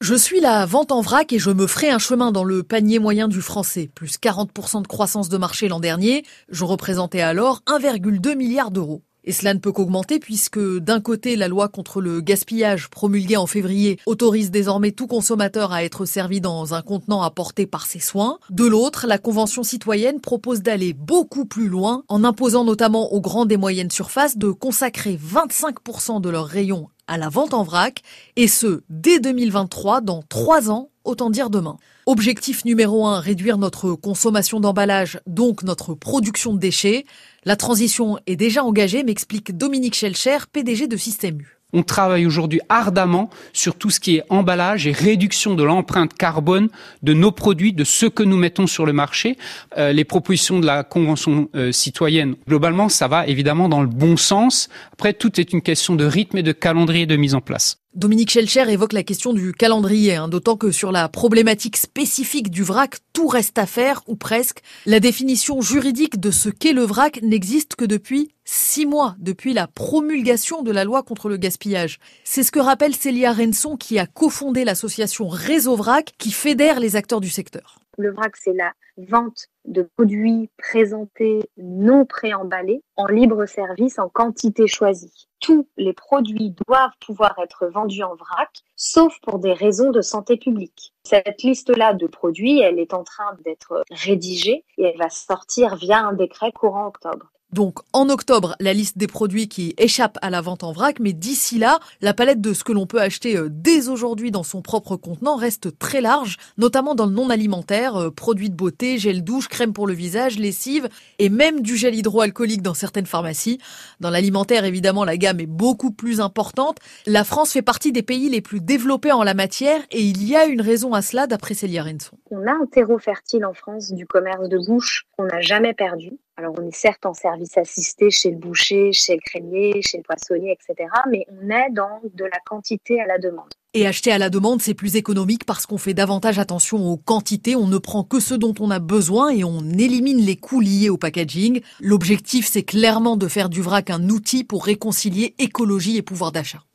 Je suis la vente en vrac et je me ferai un chemin dans le panier moyen du français. Plus 40% de croissance de marché l'an dernier. Je représentais alors 1,2 milliard d'euros. Et cela ne peut qu'augmenter puisque d'un côté, la loi contre le gaspillage promulguée en février autorise désormais tout consommateur à être servi dans un contenant apporté par ses soins. De l'autre, la Convention citoyenne propose d'aller beaucoup plus loin en imposant notamment aux grandes et moyennes surfaces de consacrer 25% de leurs rayons à la vente en vrac, et ce, dès 2023, dans trois ans, autant dire demain. Objectif numéro un, réduire notre consommation d'emballage, donc notre production de déchets. La transition est déjà engagée, m'explique Dominique Schelcher, PDG de Système U. On travaille aujourd'hui ardemment sur tout ce qui est emballage et réduction de l'empreinte carbone de nos produits, de ce que nous mettons sur le marché. Euh, les propositions de la Convention euh, citoyenne, globalement, ça va évidemment dans le bon sens. Après, tout est une question de rythme et de calendrier de mise en place. Dominique Schelcher évoque la question du calendrier, hein, d'autant que sur la problématique spécifique du vrac, tout reste à faire, ou presque. La définition juridique de ce qu'est le vrac n'existe que depuis six mois, depuis la promulgation de la loi contre le gaspillage. C'est ce que rappelle Célia Renson, qui a cofondé l'association Réseau Vrac, qui fédère les acteurs du secteur. Le vrac, c'est la vente de produits présentés non préemballés en libre service en quantité choisie. Tous les produits doivent pouvoir être vendus en vrac, sauf pour des raisons de santé publique. Cette liste-là de produits, elle est en train d'être rédigée et elle va sortir via un décret courant octobre. Donc en octobre, la liste des produits qui échappent à la vente en vrac, mais d'ici là, la palette de ce que l'on peut acheter euh, dès aujourd'hui dans son propre contenant reste très large, notamment dans le non alimentaire, euh, produits de beauté, gel douche, crème pour le visage, lessive et même du gel hydroalcoolique dans certaines pharmacies. Dans l'alimentaire, évidemment, la gamme est beaucoup plus importante. La France fait partie des pays les plus développés en la matière et il y a une raison à cela d'après Célia Renson. On a un terreau fertile en France du commerce de bouche qu'on n'a jamais perdu. Alors on est certes en service assisté chez le boucher, chez le crémier, chez le poissonnier, etc. Mais on est dans de la quantité à la demande. Et acheter à la demande, c'est plus économique parce qu'on fait davantage attention aux quantités, on ne prend que ce dont on a besoin et on élimine les coûts liés au packaging. L'objectif, c'est clairement de faire du vrac un outil pour réconcilier écologie et pouvoir d'achat.